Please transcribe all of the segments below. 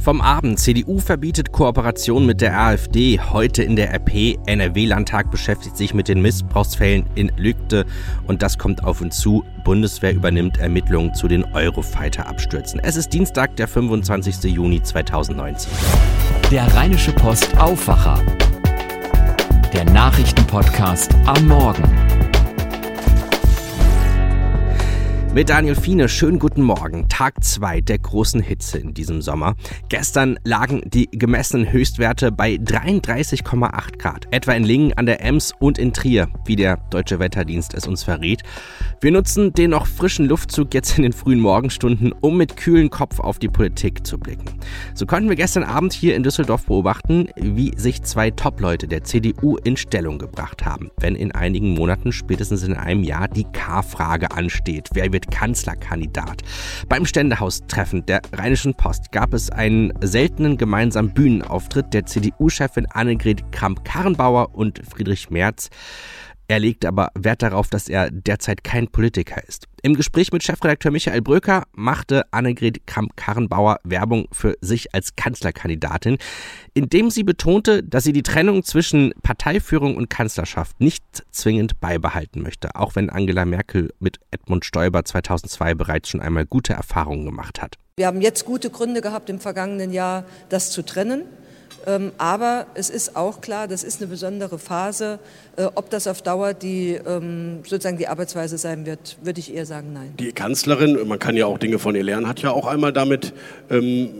Vom Abend. CDU verbietet Kooperation mit der AfD. Heute in der RP. NRW-Landtag beschäftigt sich mit den Missbrauchsfällen in Lügde. Und das kommt auf uns zu. Bundeswehr übernimmt Ermittlungen zu den Eurofighter-Abstürzen. Es ist Dienstag, der 25. Juni 2019. Der Rheinische Post Aufwacher. Der Nachrichtenpodcast am Morgen. Mit Daniel Fiene, schönen guten Morgen. Tag 2 der großen Hitze in diesem Sommer. Gestern lagen die gemessenen Höchstwerte bei 33,8 Grad, etwa in Lingen an der Ems und in Trier, wie der Deutsche Wetterdienst es uns verrät. Wir nutzen den noch frischen Luftzug jetzt in den frühen Morgenstunden, um mit kühlen Kopf auf die Politik zu blicken. So konnten wir gestern Abend hier in Düsseldorf beobachten, wie sich zwei Top-Leute der CDU in Stellung gebracht haben, wenn in einigen Monaten, spätestens in einem Jahr, die K-Frage ansteht. Wer wird wird Kanzlerkandidat. Beim Ständehaustreffen der Rheinischen Post gab es einen seltenen gemeinsamen Bühnenauftritt der CDU-Chefin Annegret Kramp-Karrenbauer und Friedrich Merz. Er legt aber Wert darauf, dass er derzeit kein Politiker ist. Im Gespräch mit Chefredakteur Michael Bröker machte Annegret Kramp-Karrenbauer Werbung für sich als Kanzlerkandidatin, indem sie betonte, dass sie die Trennung zwischen Parteiführung und Kanzlerschaft nicht zwingend beibehalten möchte, auch wenn Angela Merkel mit Edmund Stoiber 2002 bereits schon einmal gute Erfahrungen gemacht hat. Wir haben jetzt gute Gründe gehabt, im vergangenen Jahr das zu trennen. Ähm, aber es ist auch klar, das ist eine besondere Phase. Äh, ob das auf Dauer die, ähm, sozusagen die Arbeitsweise sein wird, würde ich eher sagen, nein. Die Kanzlerin, man kann ja auch Dinge von ihr lernen, hat ja auch einmal damit ähm,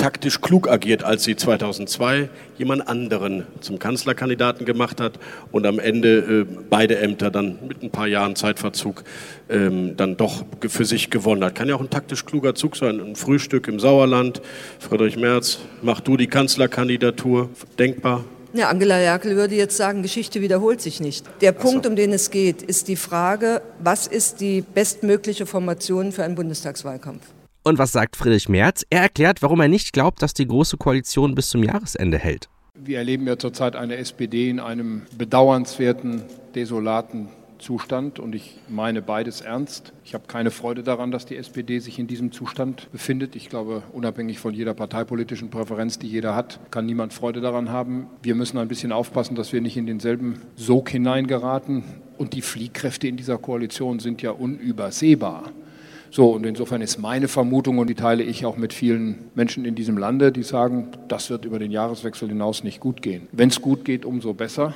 taktisch klug agiert, als sie 2002 jemand anderen zum Kanzlerkandidaten gemacht hat und am Ende äh, beide Ämter dann mit ein paar Jahren Zeitverzug ähm, dann doch für sich gewonnen hat. Kann ja auch ein taktisch kluger Zug sein. Ein Frühstück im Sauerland. Friedrich Merz, mach du die Kanzlerkandidatur. Denkbar? Ja, Angela Merkel würde jetzt sagen, Geschichte wiederholt sich nicht. Der Punkt, so. um den es geht, ist die Frage, was ist die bestmögliche Formation für einen Bundestagswahlkampf? Und was sagt Friedrich Merz? Er erklärt, warum er nicht glaubt, dass die Große Koalition bis zum Jahresende hält. Wir erleben ja zurzeit eine SPD in einem bedauernswerten, desolaten Zustand und ich meine beides ernst. Ich habe keine Freude daran, dass die SPD sich in diesem Zustand befindet. Ich glaube, unabhängig von jeder parteipolitischen Präferenz, die jeder hat, kann niemand Freude daran haben. Wir müssen ein bisschen aufpassen, dass wir nicht in denselben Sog hineingeraten. Und die Fliehkräfte in dieser Koalition sind ja unübersehbar. So, und insofern ist meine Vermutung, und die teile ich auch mit vielen Menschen in diesem Lande, die sagen, das wird über den Jahreswechsel hinaus nicht gut gehen. Wenn es gut geht, umso besser.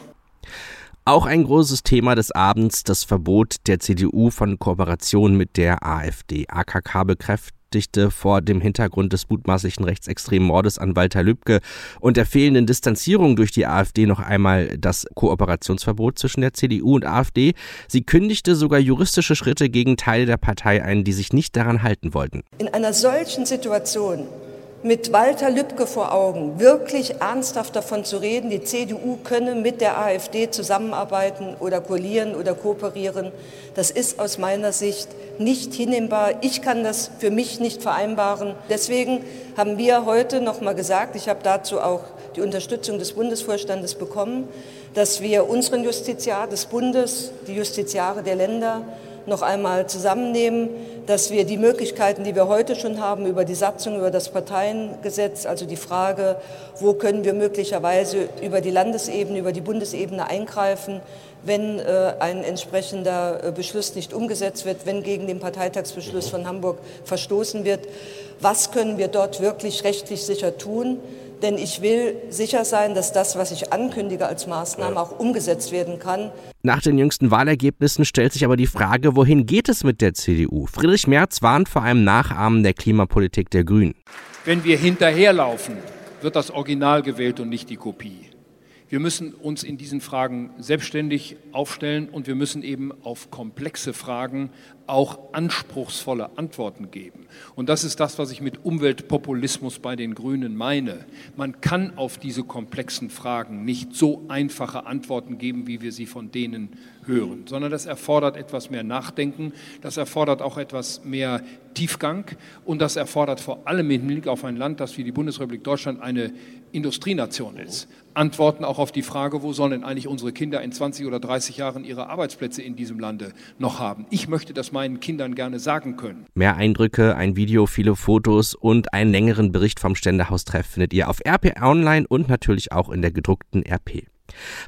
Auch ein großes Thema des Abends, das Verbot der CDU von Kooperation mit der AfD. AKK bekräftigte vor dem Hintergrund des mutmaßlichen rechtsextremen Mordes an Walter Lübcke und der fehlenden Distanzierung durch die AfD noch einmal das Kooperationsverbot zwischen der CDU und AfD. Sie kündigte sogar juristische Schritte gegen Teile der Partei ein, die sich nicht daran halten wollten. In einer solchen Situation mit Walter Lübcke vor Augen, wirklich ernsthaft davon zu reden, die CDU könne mit der AfD zusammenarbeiten oder koalieren oder kooperieren, das ist aus meiner Sicht nicht hinnehmbar. Ich kann das für mich nicht vereinbaren. Deswegen haben wir heute noch mal gesagt, ich habe dazu auch die Unterstützung des Bundesvorstandes bekommen, dass wir unseren Justiziar des Bundes, die Justiziare der Länder noch einmal zusammennehmen, dass wir die Möglichkeiten, die wir heute schon haben, über die Satzung, über das Parteiengesetz, also die Frage, wo können wir möglicherweise über die Landesebene, über die Bundesebene eingreifen, wenn äh, ein entsprechender äh, Beschluss nicht umgesetzt wird, wenn gegen den Parteitagsbeschluss von Hamburg verstoßen wird. Was können wir dort wirklich rechtlich sicher tun? Denn ich will sicher sein, dass das, was ich ankündige als Maßnahme, auch umgesetzt werden kann. Nach den jüngsten Wahlergebnissen stellt sich aber die Frage, wohin geht es mit der CDU? Friedrich Merz warnt vor einem Nachahmen der Klimapolitik der Grünen. Wenn wir hinterherlaufen, wird das Original gewählt und nicht die Kopie. Wir müssen uns in diesen Fragen selbstständig aufstellen und wir müssen eben auf komplexe Fragen auch anspruchsvolle Antworten geben. Und das ist das, was ich mit Umweltpopulismus bei den Grünen meine. Man kann auf diese komplexen Fragen nicht so einfache Antworten geben, wie wir sie von denen hören, sondern das erfordert etwas mehr Nachdenken, das erfordert auch etwas mehr Tiefgang und das erfordert vor allem im Hinblick auf ein Land, das wie die Bundesrepublik Deutschland eine Industrienation ist. Antworten auch auf die Frage, wo sollen denn eigentlich unsere Kinder in 20 oder 30 Jahren ihre Arbeitsplätze in diesem Lande noch haben? Ich möchte, dass meinen Kindern gerne sagen können. Mehr Eindrücke, ein Video, viele Fotos und einen längeren Bericht vom Ständehaustreff findet ihr auf RP Online und natürlich auch in der gedruckten RP.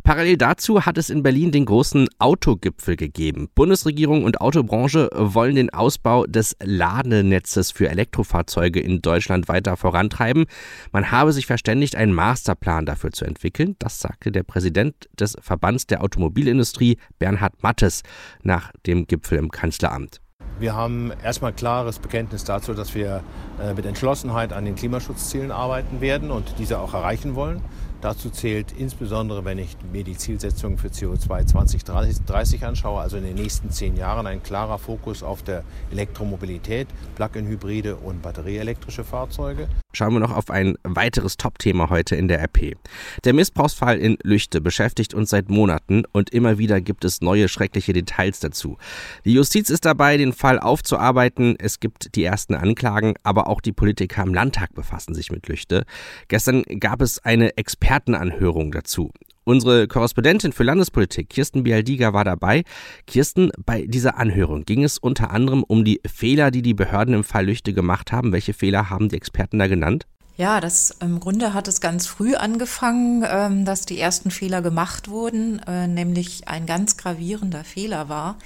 Parallel dazu hat es in Berlin den großen Autogipfel gegeben. Bundesregierung und Autobranche wollen den Ausbau des Ladenetzes für Elektrofahrzeuge in Deutschland weiter vorantreiben. Man habe sich verständigt, einen Masterplan dafür zu entwickeln. Das sagte der Präsident des Verbands der Automobilindustrie, Bernhard Mattes, nach dem Gipfel im Kanzleramt. Wir haben erstmal klares Bekenntnis dazu, dass wir äh, mit Entschlossenheit an den Klimaschutzzielen arbeiten werden und diese auch erreichen wollen. Dazu zählt insbesondere, wenn ich mir die Zielsetzungen für CO2 2030 anschaue, also in den nächsten zehn Jahren ein klarer Fokus auf der Elektromobilität, Plug-in-Hybride und batterieelektrische Fahrzeuge. Schauen wir noch auf ein weiteres Top-Thema heute in der RP. Der Missbrauchsfall in Lüchte beschäftigt uns seit Monaten und immer wieder gibt es neue schreckliche Details dazu. Die Justiz ist dabei, den Fall aufzuarbeiten. Es gibt die ersten Anklagen, aber auch die Politiker im Landtag befassen sich mit Lüchte. Gestern gab es eine Expertin Expertenanhörung dazu. Unsere Korrespondentin für Landespolitik, Kirsten Bialdiger, war dabei. Kirsten, bei dieser Anhörung ging es unter anderem um die Fehler, die die Behörden im Fall Lüchte gemacht haben. Welche Fehler haben die Experten da genannt? Ja, das im Grunde hat es ganz früh angefangen, ähm, dass die ersten Fehler gemacht wurden, äh, nämlich ein ganz gravierender Fehler war,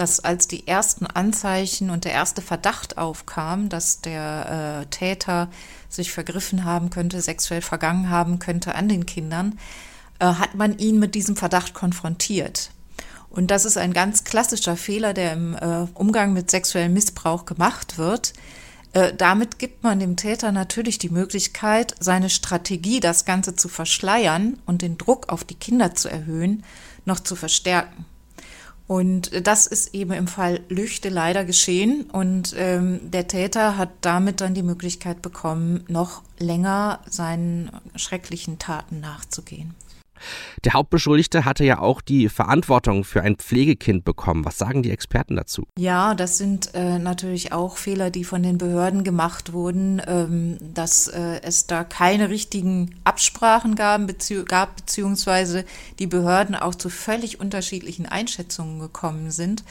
dass als die ersten Anzeichen und der erste Verdacht aufkam, dass der äh, Täter sich vergriffen haben könnte, sexuell vergangen haben könnte an den Kindern, äh, hat man ihn mit diesem Verdacht konfrontiert. Und das ist ein ganz klassischer Fehler, der im äh, Umgang mit sexuellem Missbrauch gemacht wird. Äh, damit gibt man dem Täter natürlich die Möglichkeit, seine Strategie, das Ganze zu verschleiern und den Druck auf die Kinder zu erhöhen, noch zu verstärken. Und das ist eben im Fall Lüchte leider geschehen. Und ähm, der Täter hat damit dann die Möglichkeit bekommen, noch länger seinen schrecklichen Taten nachzugehen. Der Hauptbeschuldigte hatte ja auch die Verantwortung für ein Pflegekind bekommen. Was sagen die Experten dazu? Ja, das sind äh, natürlich auch Fehler, die von den Behörden gemacht wurden, ähm, dass äh, es da keine richtigen Absprachen gab, bezieh gab, beziehungsweise die Behörden auch zu völlig unterschiedlichen Einschätzungen gekommen sind.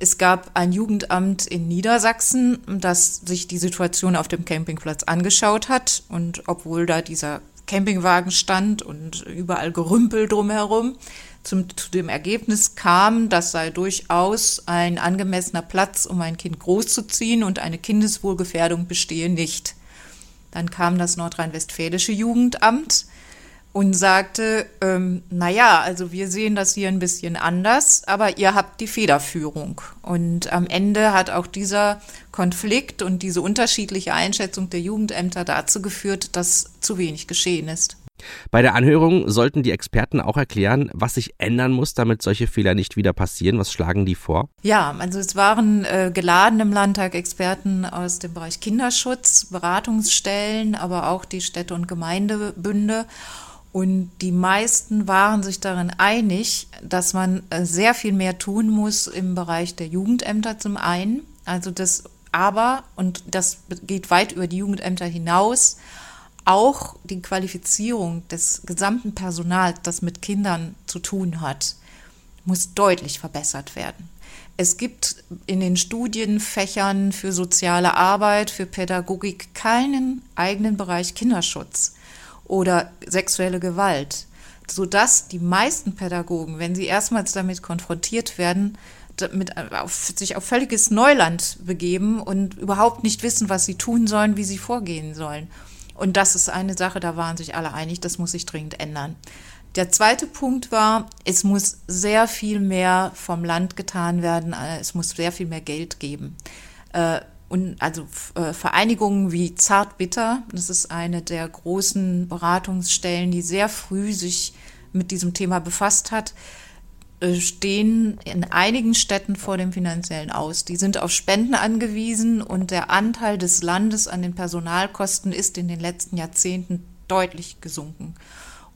Es gab ein Jugendamt in Niedersachsen, das sich die Situation auf dem Campingplatz angeschaut hat. Und obwohl da dieser Campingwagen stand und überall Gerümpel drumherum, zum, zu dem Ergebnis kam, das sei durchaus ein angemessener Platz, um ein Kind großzuziehen und eine Kindeswohlgefährdung bestehe nicht. Dann kam das nordrhein-westfälische Jugendamt und sagte, ähm, naja, also wir sehen das hier ein bisschen anders, aber ihr habt die Federführung. Und am Ende hat auch dieser Konflikt und diese unterschiedliche Einschätzung der Jugendämter dazu geführt, dass zu wenig geschehen ist. Bei der Anhörung sollten die Experten auch erklären, was sich ändern muss, damit solche Fehler nicht wieder passieren. Was schlagen die vor? Ja, also es waren äh, geladen im Landtag Experten aus dem Bereich Kinderschutz, Beratungsstellen, aber auch die Städte- und Gemeindebünde. Und die meisten waren sich darin einig, dass man äh, sehr viel mehr tun muss im Bereich der Jugendämter zum einen. Also das aber, und das geht weit über die Jugendämter hinaus, auch die Qualifizierung des gesamten Personals, das mit Kindern zu tun hat, muss deutlich verbessert werden. Es gibt in den Studienfächern für soziale Arbeit, für Pädagogik keinen eigenen Bereich Kinderschutz oder sexuelle Gewalt, sodass die meisten Pädagogen, wenn sie erstmals damit konfrontiert werden, mit, auf, sich auf völliges Neuland begeben und überhaupt nicht wissen, was sie tun sollen, wie sie vorgehen sollen. Und das ist eine Sache, da waren sich alle einig, das muss sich dringend ändern. Der zweite Punkt war, es muss sehr viel mehr vom Land getan werden, äh, es muss sehr viel mehr Geld geben. Und also äh, Vereinigungen wie Zartbitter, das ist eine der großen Beratungsstellen, die sehr früh sich mit diesem Thema befasst hat, äh, stehen in einigen Städten vor dem finanziellen Aus. Die sind auf Spenden angewiesen und der Anteil des Landes an den Personalkosten ist in den letzten Jahrzehnten deutlich gesunken.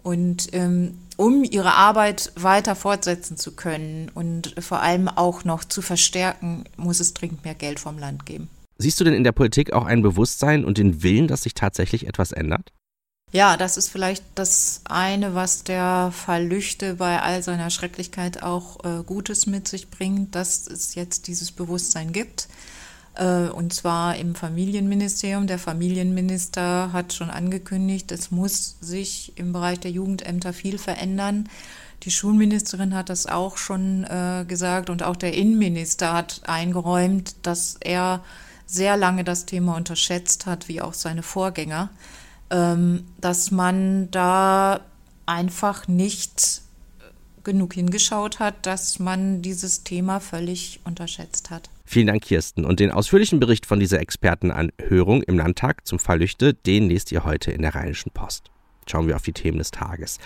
Und ähm, um ihre Arbeit weiter fortsetzen zu können und vor allem auch noch zu verstärken, muss es dringend mehr Geld vom Land geben. Siehst du denn in der Politik auch ein Bewusstsein und den Willen, dass sich tatsächlich etwas ändert? Ja, das ist vielleicht das eine, was der Fall Lüchte bei all seiner Schrecklichkeit auch äh, Gutes mit sich bringt, dass es jetzt dieses Bewusstsein gibt. Äh, und zwar im Familienministerium. Der Familienminister hat schon angekündigt, es muss sich im Bereich der Jugendämter viel verändern. Die Schulministerin hat das auch schon äh, gesagt und auch der Innenminister hat eingeräumt, dass er sehr lange das Thema unterschätzt hat, wie auch seine Vorgänger ähm, dass man da einfach nicht genug hingeschaut hat, dass man dieses Thema völlig unterschätzt hat. Vielen Dank, Kirsten. Und den ausführlichen Bericht von dieser Expertenanhörung im Landtag zum Fall Lüchte, den lest ihr heute in der Rheinischen Post. Schauen wir auf die Themen des Tages.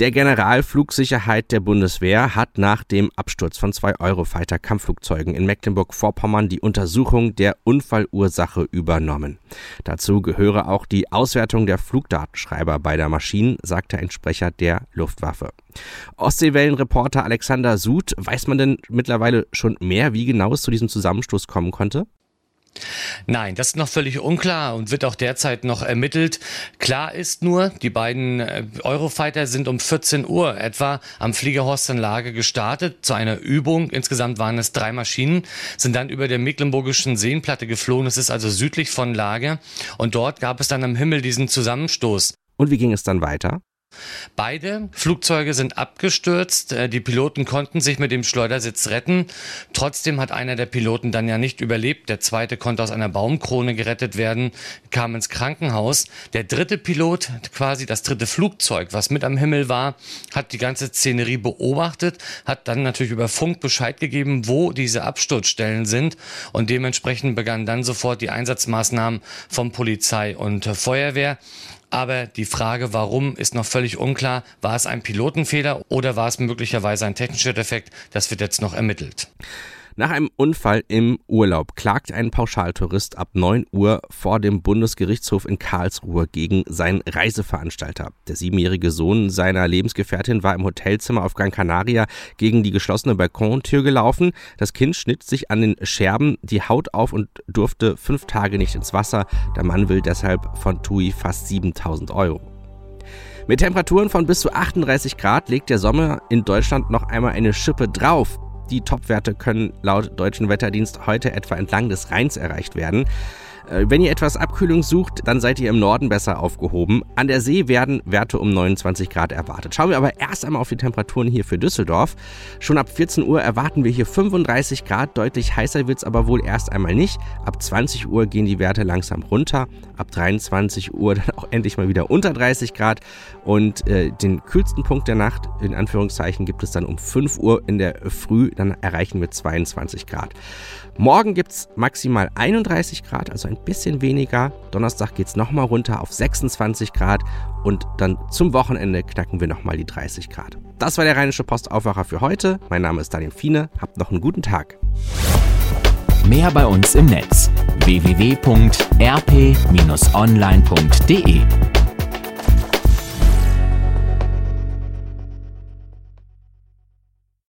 Der Generalflugsicherheit der Bundeswehr hat nach dem Absturz von zwei Eurofighter-Kampfflugzeugen in Mecklenburg-Vorpommern die Untersuchung der Unfallursache übernommen. Dazu gehöre auch die Auswertung der Flugdatenschreiber beider Maschinen, sagte ein Sprecher der Luftwaffe. Ostseewellenreporter Alexander Sud, weiß man denn mittlerweile schon mehr, wie genau es zu diesem Zusammenstoß kommen konnte? Nein, das ist noch völlig unklar und wird auch derzeit noch ermittelt. Klar ist nur, die beiden äh, Eurofighter sind um 14 Uhr etwa am Fliegerhorst in Lage gestartet zu einer Übung. Insgesamt waren es drei Maschinen, sind dann über der Mecklenburgischen Seenplatte geflogen. Es ist also südlich von Lage und dort gab es dann am Himmel diesen Zusammenstoß. Und wie ging es dann weiter? Beide Flugzeuge sind abgestürzt. Äh, die Piloten konnten sich mit dem Schleudersitz retten. Trotzdem hat einer der Piloten dann ja nicht überlebt. Der zweite konnte aus einer Baumkrone gerettet werden, kam ins Krankenhaus. Der dritte Pilot, quasi das dritte Flugzeug, was mit am Himmel war, hat die ganze Szenerie beobachtet, hat dann natürlich über Funk Bescheid gegeben, wo diese Absturzstellen sind. Und dementsprechend begannen dann sofort die Einsatzmaßnahmen von Polizei und Feuerwehr. Aber die Frage, warum, ist noch völlig unklar. War es ein Pilotenfehler oder war es möglicherweise ein technischer Defekt? Das wird jetzt noch ermittelt. Nach einem Unfall im Urlaub klagt ein Pauschaltourist ab 9 Uhr vor dem Bundesgerichtshof in Karlsruhe gegen seinen Reiseveranstalter. Der siebenjährige Sohn seiner Lebensgefährtin war im Hotelzimmer auf Gran Canaria gegen die geschlossene Balkontür gelaufen. Das Kind schnitt sich an den Scherben die Haut auf und durfte fünf Tage nicht ins Wasser. Der Mann will deshalb von TUI fast 7000 Euro. Mit Temperaturen von bis zu 38 Grad legt der Sommer in Deutschland noch einmal eine Schippe drauf. Die Topwerte können laut Deutschen Wetterdienst heute etwa entlang des Rheins erreicht werden. Äh, wenn ihr etwas Abkühlung sucht, dann seid ihr im Norden besser aufgehoben. An der See werden Werte um 29 Grad erwartet. Schauen wir aber erst einmal auf die Temperaturen hier für Düsseldorf. Schon ab 14 Uhr erwarten wir hier 35 Grad. Deutlich heißer wird es aber wohl erst einmal nicht. Ab 20 Uhr gehen die Werte langsam runter. Ab 23 Uhr dann auch endlich mal wieder unter 30 Grad. Und äh, den kühlsten Punkt der Nacht, in Anführungszeichen, gibt es dann um 5 Uhr in der Früh. Dann erreichen wir 22 Grad. Morgen gibt es maximal 31 Grad, also ein bisschen weniger. Donnerstag geht es nochmal runter auf 26 Grad und dann zum Wochenende knacken wir nochmal die 30 Grad. Das war der Rheinische Postaufwacher für heute. Mein Name ist Daniel Fiene. Habt noch einen guten Tag. Mehr bei uns im Netz www.rp-online.de